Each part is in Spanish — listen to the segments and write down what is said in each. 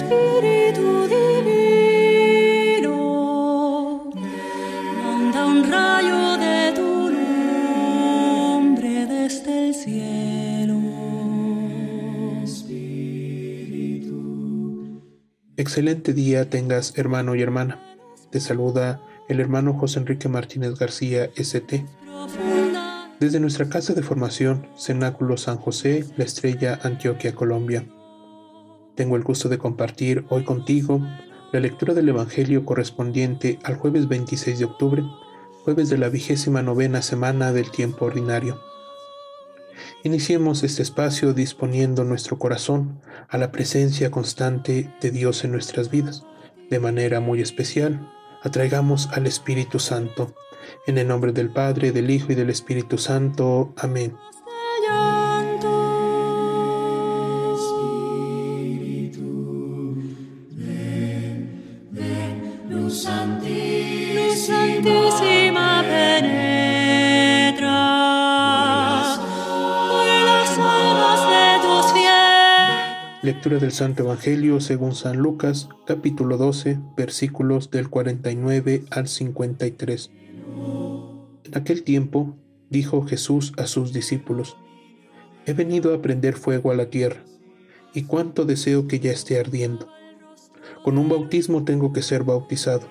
Espíritu divino, manda un rayo de tu nombre desde el cielo. Excelente día tengas, hermano y hermana. Te saluda el hermano José Enrique Martínez García, ST. Desde nuestra casa de formación, Cenáculo San José, La Estrella, Antioquia, Colombia. Tengo el gusto de compartir hoy contigo la lectura del Evangelio correspondiente al jueves 26 de octubre, jueves de la vigésima novena semana del tiempo ordinario. Iniciemos este espacio disponiendo nuestro corazón a la presencia constante de Dios en nuestras vidas. De manera muy especial, atraigamos al Espíritu Santo. En el nombre del Padre, del Hijo y del Espíritu Santo. Amén. Lectura del Santo Evangelio según San Lucas, capítulo 12, versículos del 49 al 53. En aquel tiempo dijo Jesús a sus discípulos, He venido a prender fuego a la tierra, y cuánto deseo que ya esté ardiendo. Con un bautismo tengo que ser bautizado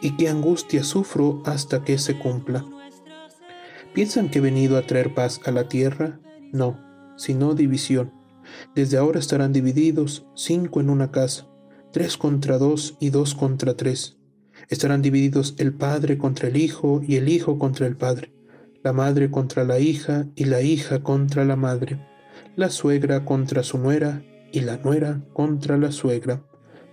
y qué angustia sufro hasta que se cumpla. ¿Piensan que he venido a traer paz a la tierra? No, sino división. Desde ahora estarán divididos cinco en una casa, tres contra dos y dos contra tres. Estarán divididos el padre contra el hijo y el hijo contra el padre, la madre contra la hija y la hija contra la madre, la suegra contra su nuera y la nuera contra la suegra.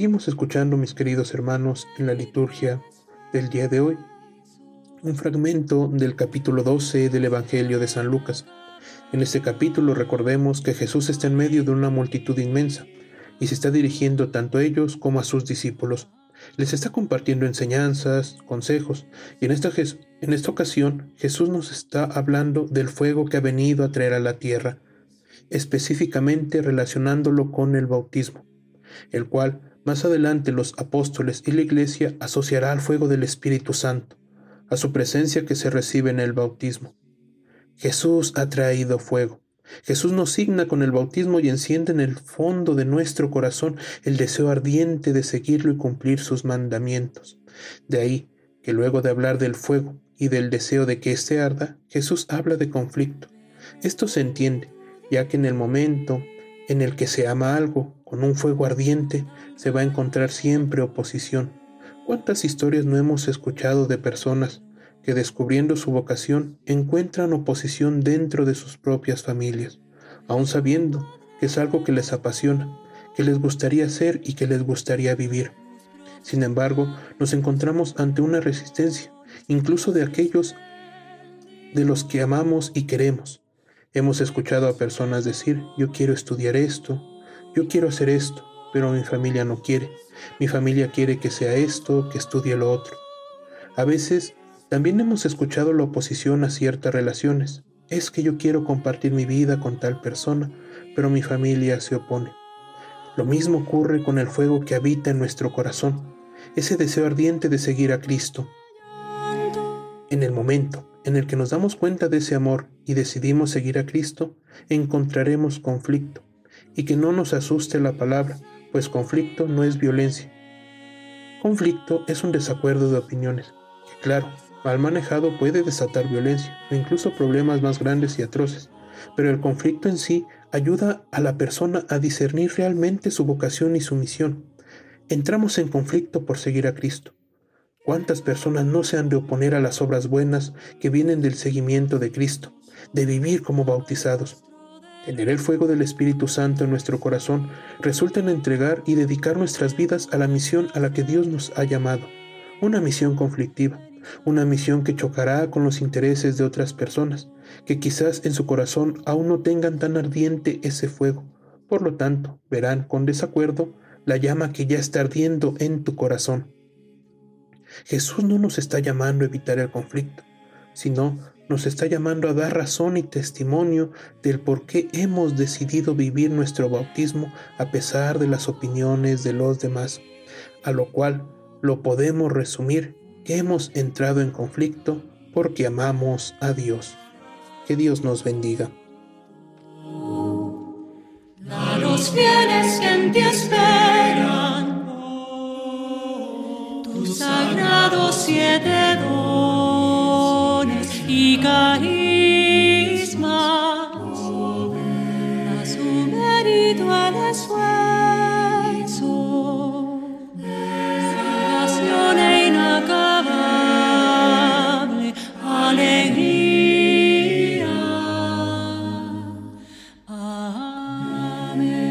Seguimos escuchando, mis queridos hermanos, en la liturgia del día de hoy, un fragmento del capítulo 12 del Evangelio de San Lucas. En este capítulo recordemos que Jesús está en medio de una multitud inmensa y se está dirigiendo tanto a ellos como a sus discípulos. Les está compartiendo enseñanzas, consejos, y en esta, en esta ocasión Jesús nos está hablando del fuego que ha venido a traer a la tierra, específicamente relacionándolo con el bautismo, el cual más adelante los apóstoles y la iglesia asociará al fuego del Espíritu Santo, a su presencia que se recibe en el bautismo. Jesús ha traído fuego. Jesús nos signa con el bautismo y enciende en el fondo de nuestro corazón el deseo ardiente de seguirlo y cumplir sus mandamientos. De ahí que luego de hablar del fuego y del deseo de que éste arda, Jesús habla de conflicto. Esto se entiende, ya que en el momento en el que se ama algo con un fuego ardiente, se va a encontrar siempre oposición. ¿Cuántas historias no hemos escuchado de personas que descubriendo su vocación encuentran oposición dentro de sus propias familias, aun sabiendo que es algo que les apasiona, que les gustaría hacer y que les gustaría vivir? Sin embargo, nos encontramos ante una resistencia, incluso de aquellos de los que amamos y queremos. Hemos escuchado a personas decir, yo quiero estudiar esto, yo quiero hacer esto, pero mi familia no quiere. Mi familia quiere que sea esto, que estudie lo otro. A veces también hemos escuchado la oposición a ciertas relaciones. Es que yo quiero compartir mi vida con tal persona, pero mi familia se opone. Lo mismo ocurre con el fuego que habita en nuestro corazón, ese deseo ardiente de seguir a Cristo. En el momento en el que nos damos cuenta de ese amor y decidimos seguir a Cristo, encontraremos conflicto. Y que no nos asuste la palabra, pues conflicto no es violencia. Conflicto es un desacuerdo de opiniones, que claro, mal manejado puede desatar violencia o incluso problemas más grandes y atroces, pero el conflicto en sí ayuda a la persona a discernir realmente su vocación y su misión. Entramos en conflicto por seguir a Cristo. ¿Cuántas personas no se han de oponer a las obras buenas que vienen del seguimiento de Cristo, de vivir como bautizados? Tener el fuego del Espíritu Santo en nuestro corazón resulta en entregar y dedicar nuestras vidas a la misión a la que Dios nos ha llamado. Una misión conflictiva, una misión que chocará con los intereses de otras personas, que quizás en su corazón aún no tengan tan ardiente ese fuego. Por lo tanto, verán con desacuerdo la llama que ya está ardiendo en tu corazón. Jesús no nos está llamando a evitar el conflicto, sino nos está llamando a dar razón y testimonio del por qué hemos decidido vivir nuestro bautismo a pesar de las opiniones de los demás, a lo cual lo podemos resumir que hemos entrado en conflicto porque amamos a Dios. Que Dios nos bendiga. Alegría. Amén.